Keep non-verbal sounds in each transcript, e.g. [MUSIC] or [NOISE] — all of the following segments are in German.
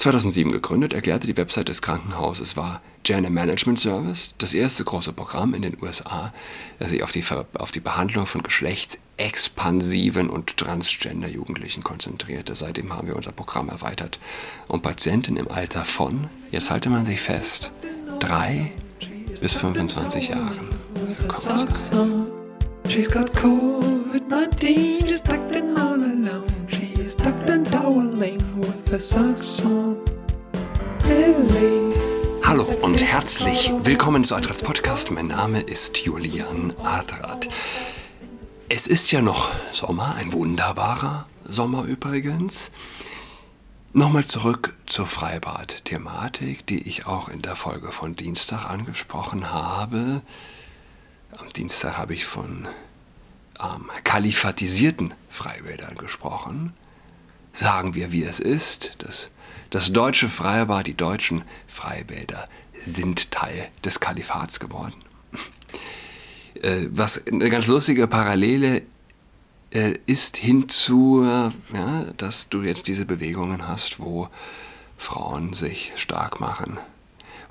2007 gegründet, erklärte die Website des Krankenhauses war Gender Management Service, das erste große Programm in den USA, das sich auf die, auf die Behandlung von geschlechtsexpansiven und transgender-Jugendlichen konzentrierte. Seitdem haben wir unser Programm erweitert um Patienten im Alter von, jetzt halte man sich fest, drei bis 25 Jahren. She's got COVID-19, just acting all alone. She's tucked and toweling Hallo und herzlich willkommen zu Adrats Podcast. Mein Name ist Julian Adrat. Es ist ja noch Sommer, ein wunderbarer Sommer übrigens. Nochmal zurück zur Freibad-Thematik, die ich auch in der Folge von Dienstag angesprochen habe. Am Dienstag habe ich von ähm, kalifatisierten Freibädern gesprochen. Sagen wir, wie es ist. Das, das deutsche Freibad, die deutschen Freibäder sind Teil des Kalifats geworden. Äh, was eine ganz lustige Parallele äh, ist hinzu, ja, dass du jetzt diese Bewegungen hast, wo Frauen sich stark machen.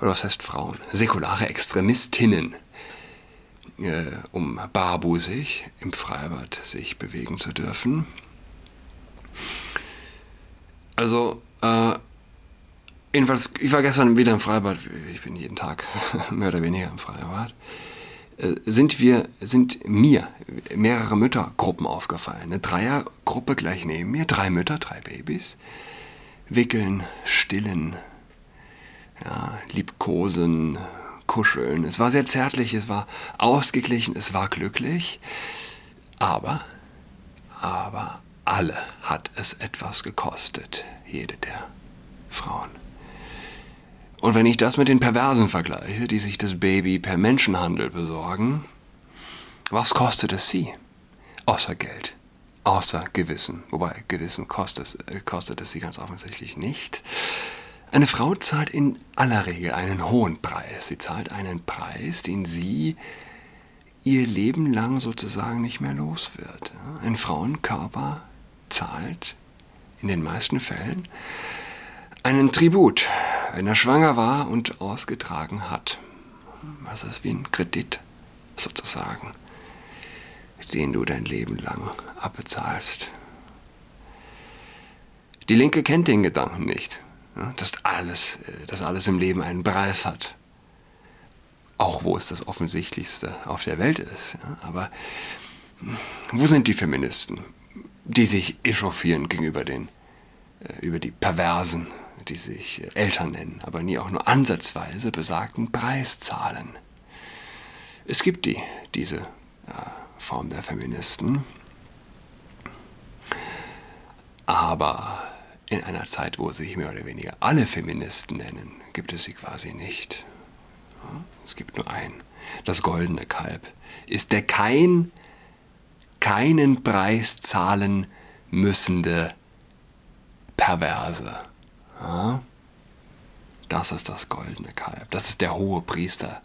Oder was heißt Frauen? Säkulare Extremistinnen äh, um barbusig im Freibad sich bewegen zu dürfen. Also, äh, jedenfalls, ich war gestern wieder im Freibad, ich bin jeden Tag [LAUGHS] mehr oder weniger im Freibad, äh, sind wir, sind mir mehrere Müttergruppen aufgefallen. Eine Dreiergruppe gleich neben mir, drei Mütter, drei Babys, wickeln, stillen, ja, liebkosen, kuscheln. Es war sehr zärtlich, es war ausgeglichen, es war glücklich. Aber, aber alle hat es etwas gekostet, jede der Frauen. Und wenn ich das mit den Perversen vergleiche, die sich das Baby per Menschenhandel besorgen, was kostet es sie? Außer Geld, außer Gewissen. Wobei Gewissen kostet, kostet es sie ganz offensichtlich nicht. Eine Frau zahlt in aller Regel einen hohen Preis. Sie zahlt einen Preis, den sie ihr Leben lang sozusagen nicht mehr los wird. Ein Frauenkörper zahlt in den meisten Fällen einen Tribut, wenn er schwanger war und ausgetragen hat. Was ist wie ein Kredit sozusagen, den du dein Leben lang abbezahlst. Die Linke kennt den Gedanken nicht dass alles, äh, dass alles im Leben einen Preis hat. Auch wo es das Offensichtlichste auf der Welt ist. Aber hm, wo sind die Feministen, die sich echauffieren gegenüber den, äh, über die Perversen, die sich äh, Eltern nennen, aber nie auch nur ansatzweise besagten Preis zahlen? Es gibt die, diese Form der Feministen. Aber in einer Zeit, wo sich mehr oder weniger alle Feministen nennen, gibt es sie quasi nicht. Es gibt nur einen. Das goldene Kalb ist der kein, keinen Preis zahlen müssende Perverse. Das ist das goldene Kalb. Das ist der hohe Priester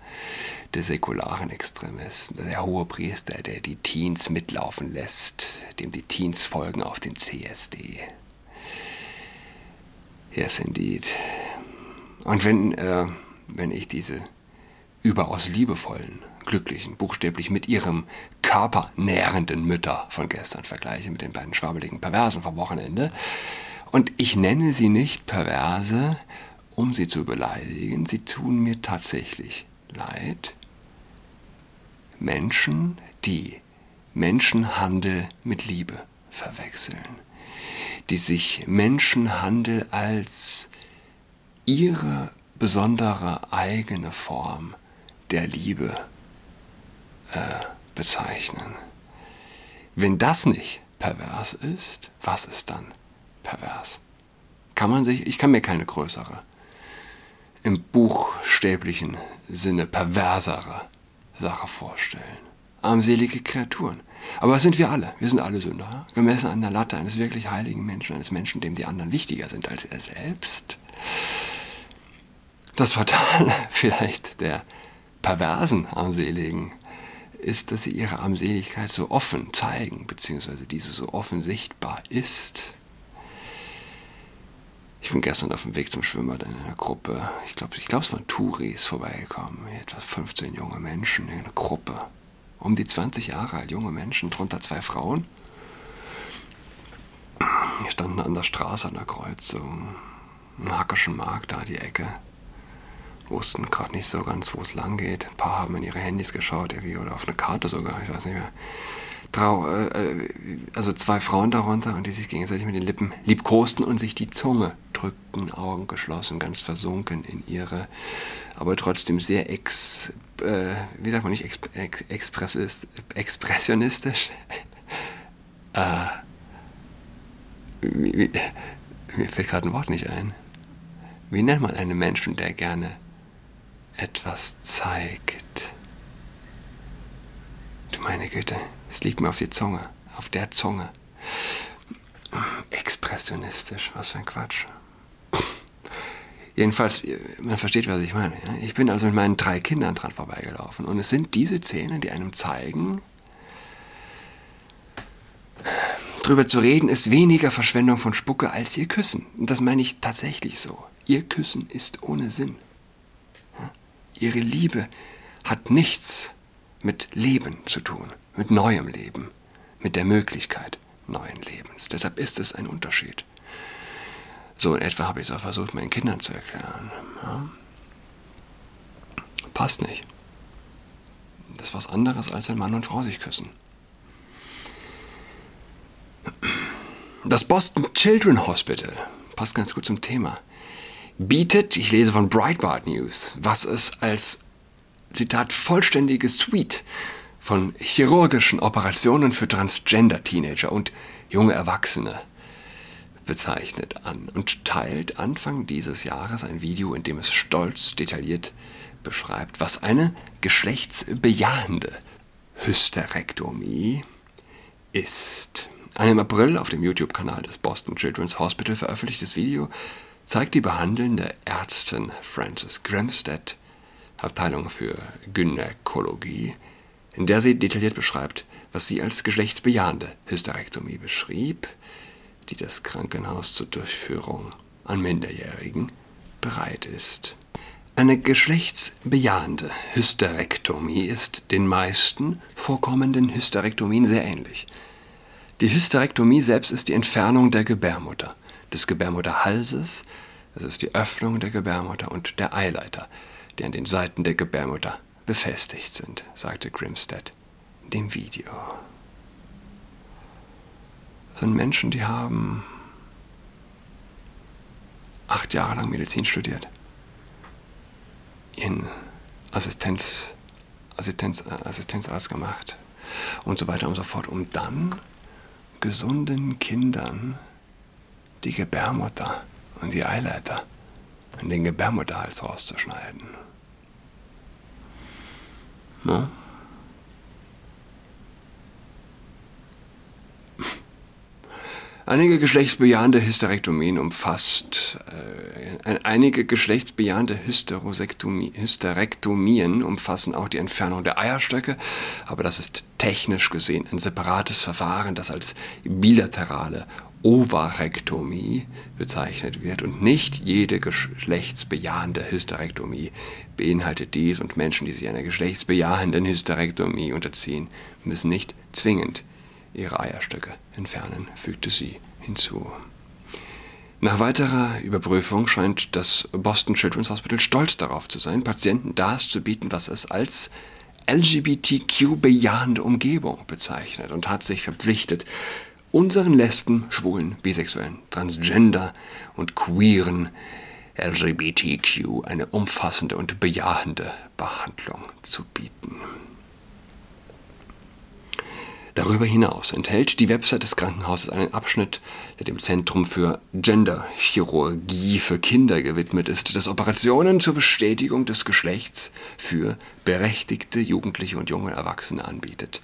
der säkularen Extremisten. Der hohe Priester, der die Teens mitlaufen lässt, dem die Teens folgen auf den CSD. Yes, indeed. Und wenn, äh, wenn ich diese überaus liebevollen, glücklichen, buchstäblich mit ihrem Körper nährenden Mütter von gestern vergleiche mit den beiden schwabbeligen Perversen vom Wochenende, und ich nenne sie nicht Perverse, um sie zu beleidigen, sie tun mir tatsächlich leid. Menschen, die Menschenhandel mit Liebe verwechseln die sich Menschenhandel als ihre besondere eigene Form der Liebe äh, bezeichnen. Wenn das nicht pervers ist, was ist dann pervers? Kann man sich, ich kann mir keine größere, im buchstäblichen Sinne perversere Sache vorstellen. Armselige Kreaturen. Aber das sind wir alle. Wir sind alle Sünder. Gemessen an der Latte eines wirklich heiligen Menschen, eines Menschen, dem die anderen wichtiger sind als er selbst. Das Fatale [LAUGHS] vielleicht der perversen Armseligen ist, dass sie ihre Armseligkeit so offen zeigen, beziehungsweise diese so offen sichtbar ist. Ich bin gestern auf dem Weg zum Schwimmbad in einer Gruppe, ich glaube, ich glaub, es waren Touris vorbeigekommen, etwa 15 junge Menschen in einer Gruppe. Um die 20 Jahre alt, junge Menschen, drunter zwei Frauen. Wir standen an der Straße an der Kreuzung, im Hackerschen Markt, da die Ecke. Wussten gerade nicht so ganz, wo es lang geht. Ein paar haben in ihre Handys geschaut, irgendwie, oder auf eine Karte sogar, ich weiß nicht mehr. Trau, äh, äh, also zwei Frauen darunter und die sich gegenseitig mit den Lippen liebkosten und sich die Zunge drückten, Augen geschlossen, ganz versunken in ihre, aber trotzdem sehr ex, äh, wie sagt man nicht, ex, ex, expressionistisch. [LAUGHS] äh, wie, wie, mir fällt gerade ein Wort nicht ein. Wie nennt man einen Menschen, der gerne etwas zeigt? Du meine Güte, es liegt mir auf die Zunge, auf der Zunge. Expressionistisch, was für ein Quatsch. Jedenfalls, man versteht, was ich meine. Ich bin also mit meinen drei Kindern dran vorbeigelaufen. Und es sind diese Szenen, die einem zeigen, drüber zu reden ist weniger Verschwendung von Spucke als ihr Küssen. Und das meine ich tatsächlich so. Ihr Küssen ist ohne Sinn. Ihre Liebe hat nichts mit Leben zu tun, mit neuem Leben, mit der Möglichkeit neuen Lebens. Deshalb ist es ein Unterschied. So in etwa habe ich es auch versucht, meinen Kindern zu erklären. Ja? Passt nicht. Das ist was anderes, als wenn Mann und Frau sich küssen. Das Boston Children Hospital, passt ganz gut zum Thema, bietet, ich lese von Breitbart News, was es als Zitat, vollständige Suite von chirurgischen Operationen für Transgender-Teenager und junge Erwachsene bezeichnet an und teilt Anfang dieses Jahres ein Video, in dem es stolz detailliert beschreibt, was eine geschlechtsbejahende Hysterektomie ist. Ein im April auf dem YouTube-Kanal des Boston Children's Hospital veröffentlichtes Video zeigt die behandelnde Ärztin Frances Grimstead Abteilung für Gynäkologie, in der sie detailliert beschreibt, was sie als geschlechtsbejahende Hysterektomie beschrieb, die das Krankenhaus zur Durchführung an Minderjährigen bereit ist. Eine geschlechtsbejahende Hysterektomie ist den meisten vorkommenden Hysterektomien sehr ähnlich. Die Hysterektomie selbst ist die Entfernung der Gebärmutter, des Gebärmutterhalses, das ist die Öffnung der Gebärmutter und der Eileiter, die an den Seiten der Gebärmutter befestigt sind, sagte Grimstead in dem Video. Das sind Menschen, die haben acht Jahre lang Medizin studiert, ihren Assistenz, Assistenz, Assistenzarzt gemacht und so weiter und so fort, um dann gesunden Kindern die Gebärmutter und die Eileiter und den Gebärmutterhals rauszuschneiden. Ne? [LAUGHS] Einige geschlechtsbejahende Hysterektomien umfasst, äh, einige geschlechtsbejahende Hysterektomien umfassen auch die Entfernung der Eierstöcke, aber das ist technisch gesehen ein separates Verfahren, das als bilaterale Ovarektomie bezeichnet wird und nicht jede geschlechtsbejahende Hysterektomie beinhaltet dies und Menschen, die sich einer geschlechtsbejahenden Hysterektomie unterziehen, müssen nicht zwingend ihre Eierstöcke entfernen, fügte sie hinzu. Nach weiterer Überprüfung scheint das Boston Children's Hospital stolz darauf zu sein, Patienten das zu bieten, was es als LGBTQ-bejahende Umgebung bezeichnet und hat sich verpflichtet, unseren Lesben, Schwulen, Bisexuellen, Transgender und queeren LGBTQ eine umfassende und bejahende Behandlung zu bieten. Darüber hinaus enthält die Website des Krankenhauses einen Abschnitt, der dem Zentrum für Genderchirurgie für Kinder gewidmet ist, das Operationen zur Bestätigung des Geschlechts für berechtigte Jugendliche und junge Erwachsene anbietet.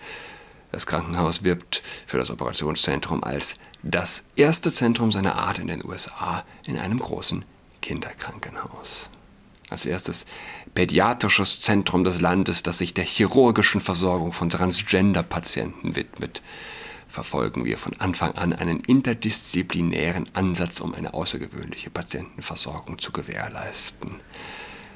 Das Krankenhaus wirbt für das Operationszentrum als das erste Zentrum seiner Art in den USA in einem großen Kinderkrankenhaus. Als erstes pädiatrisches Zentrum des Landes, das sich der chirurgischen Versorgung von Transgender-Patienten widmet, verfolgen wir von Anfang an einen interdisziplinären Ansatz, um eine außergewöhnliche Patientenversorgung zu gewährleisten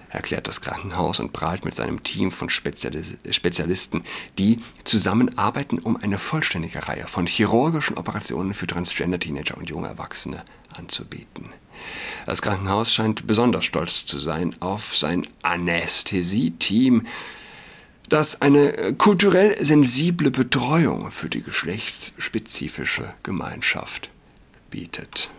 erklärt das Krankenhaus und prahlt mit seinem Team von Spezialis Spezialisten, die zusammenarbeiten, um eine vollständige Reihe von chirurgischen Operationen für Transgender-Teenager und junge Erwachsene anzubieten. Das Krankenhaus scheint besonders stolz zu sein auf sein Anästhesie-Team, das eine kulturell sensible Betreuung für die geschlechtsspezifische Gemeinschaft bietet.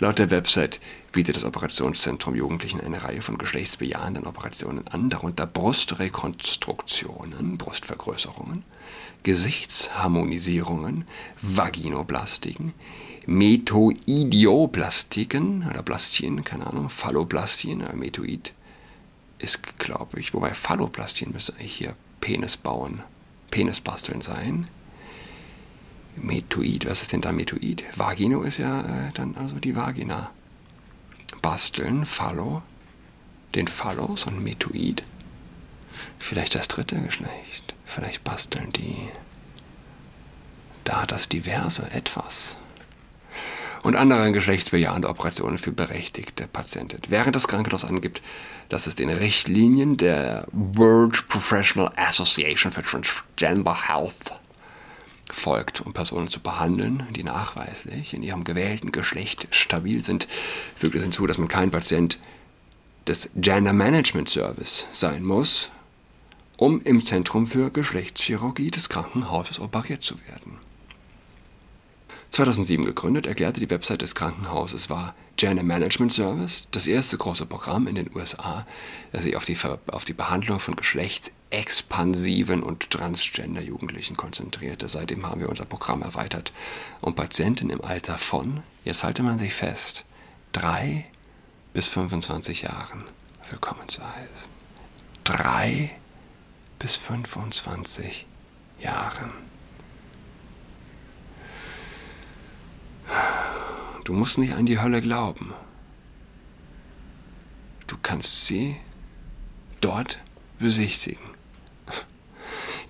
Laut der Website bietet das Operationszentrum Jugendlichen eine Reihe von geschlechtsbejahenden Operationen an, darunter Brustrekonstruktionen, Brustvergrößerungen, Gesichtsharmonisierungen, Vaginoplastiken, Metoidioplastiken oder Plastien, keine Ahnung, Phalloplastien, aber Metoid ist, glaube ich, wobei Phalloplastien müsste eigentlich hier Penis bauen, Penisbasteln sein. Metoid, was ist denn da Metoid? Vagino ist ja äh, dann also die Vagina. Basteln, Phallo, den Phallos und Metoid. Vielleicht das dritte Geschlecht. Vielleicht basteln die da das diverse etwas. Und andere geschlechtsbejahende Operationen für berechtigte Patienten. Während das Krankenhaus angibt, dass es den Richtlinien der World Professional Association for Transgender Health folgt, um Personen zu behandeln, die nachweislich in ihrem gewählten Geschlecht stabil sind, fügt es hinzu, dass man kein Patient des Gender Management Service sein muss, um im Zentrum für Geschlechtschirurgie des Krankenhauses operiert zu werden. 2007 gegründet, erklärte die Website des Krankenhauses war Gender Management Service das erste große Programm in den USA, das sich auf die, auf die Behandlung von geschlechtsexpansiven und transgender Jugendlichen konzentrierte. Seitdem haben wir unser Programm erweitert, um Patienten im Alter von, jetzt halte man sich fest, 3 bis 25 Jahren willkommen zu heißen. 3 bis 25 Jahren. Du musst nicht an die Hölle glauben. Du kannst sie dort besichtigen.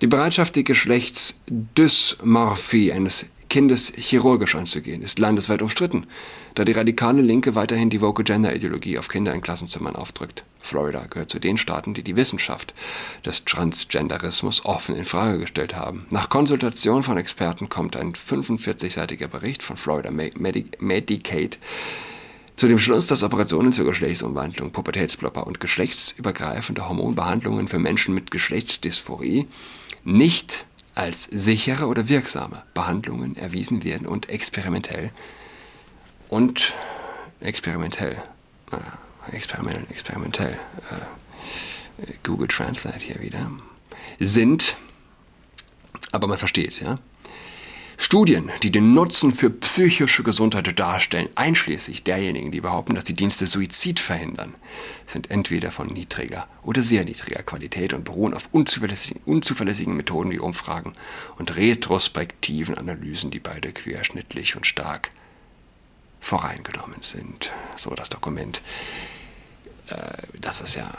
Die Bereitschaft, die Geschlechtsdysmorphie eines Kindes chirurgisch anzugehen, ist landesweit umstritten, da die radikale Linke weiterhin die Woke Gender Ideologie auf Kinder in Klassenzimmern aufdrückt. Florida gehört zu den Staaten, die die Wissenschaft des Transgenderismus offen in Frage gestellt haben. Nach Konsultation von Experten kommt ein 45-seitiger Bericht von Florida Medicaid zu dem Schluss, dass Operationen zur Geschlechtsumwandlung, Pubertätsblopper und geschlechtsübergreifende Hormonbehandlungen für Menschen mit Geschlechtsdysphorie nicht als sichere oder wirksame Behandlungen erwiesen werden und experimentell und experimentell, äh, experimentell, experimentell, äh, Google Translate hier wieder, sind, aber man versteht, ja, Studien, die den Nutzen für psychische Gesundheit darstellen, einschließlich derjenigen, die behaupten, dass die Dienste Suizid verhindern, sind entweder von niedriger oder sehr niedriger Qualität und beruhen auf unzuverlässigen, unzuverlässigen Methoden wie Umfragen und retrospektiven Analysen, die beide querschnittlich und stark voreingenommen sind. So das Dokument. Äh, das ist ja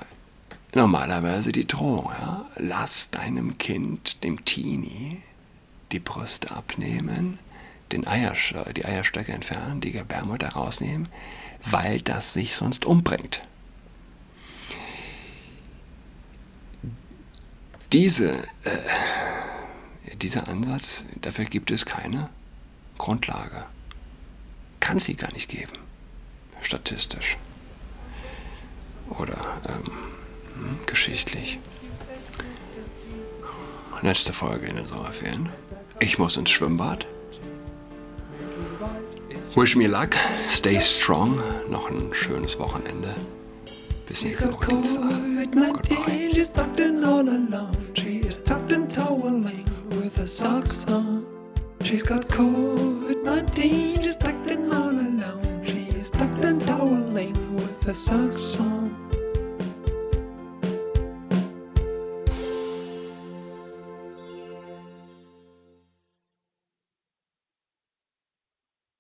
normalerweise die Drohung. Ja? Lass deinem Kind, dem Teenie, die Brust abnehmen, den Eiersch die Eierstöcke entfernen, die Gebärmutter rausnehmen, weil das sich sonst umbringt. Diese, äh, dieser Ansatz, dafür gibt es keine Grundlage. Kann sie gar nicht geben, statistisch oder ähm, hm, geschichtlich. Letzte Folge in den Sommerferien. Ich muss ins Schwimmbad. Wish me luck, stay strong, noch ein schönes Wochenende. Bis nächste Woche Dienstag. She's her socks on. She's got COVID-19. She's tucked in all alone. She tucked and toweling with her socks on.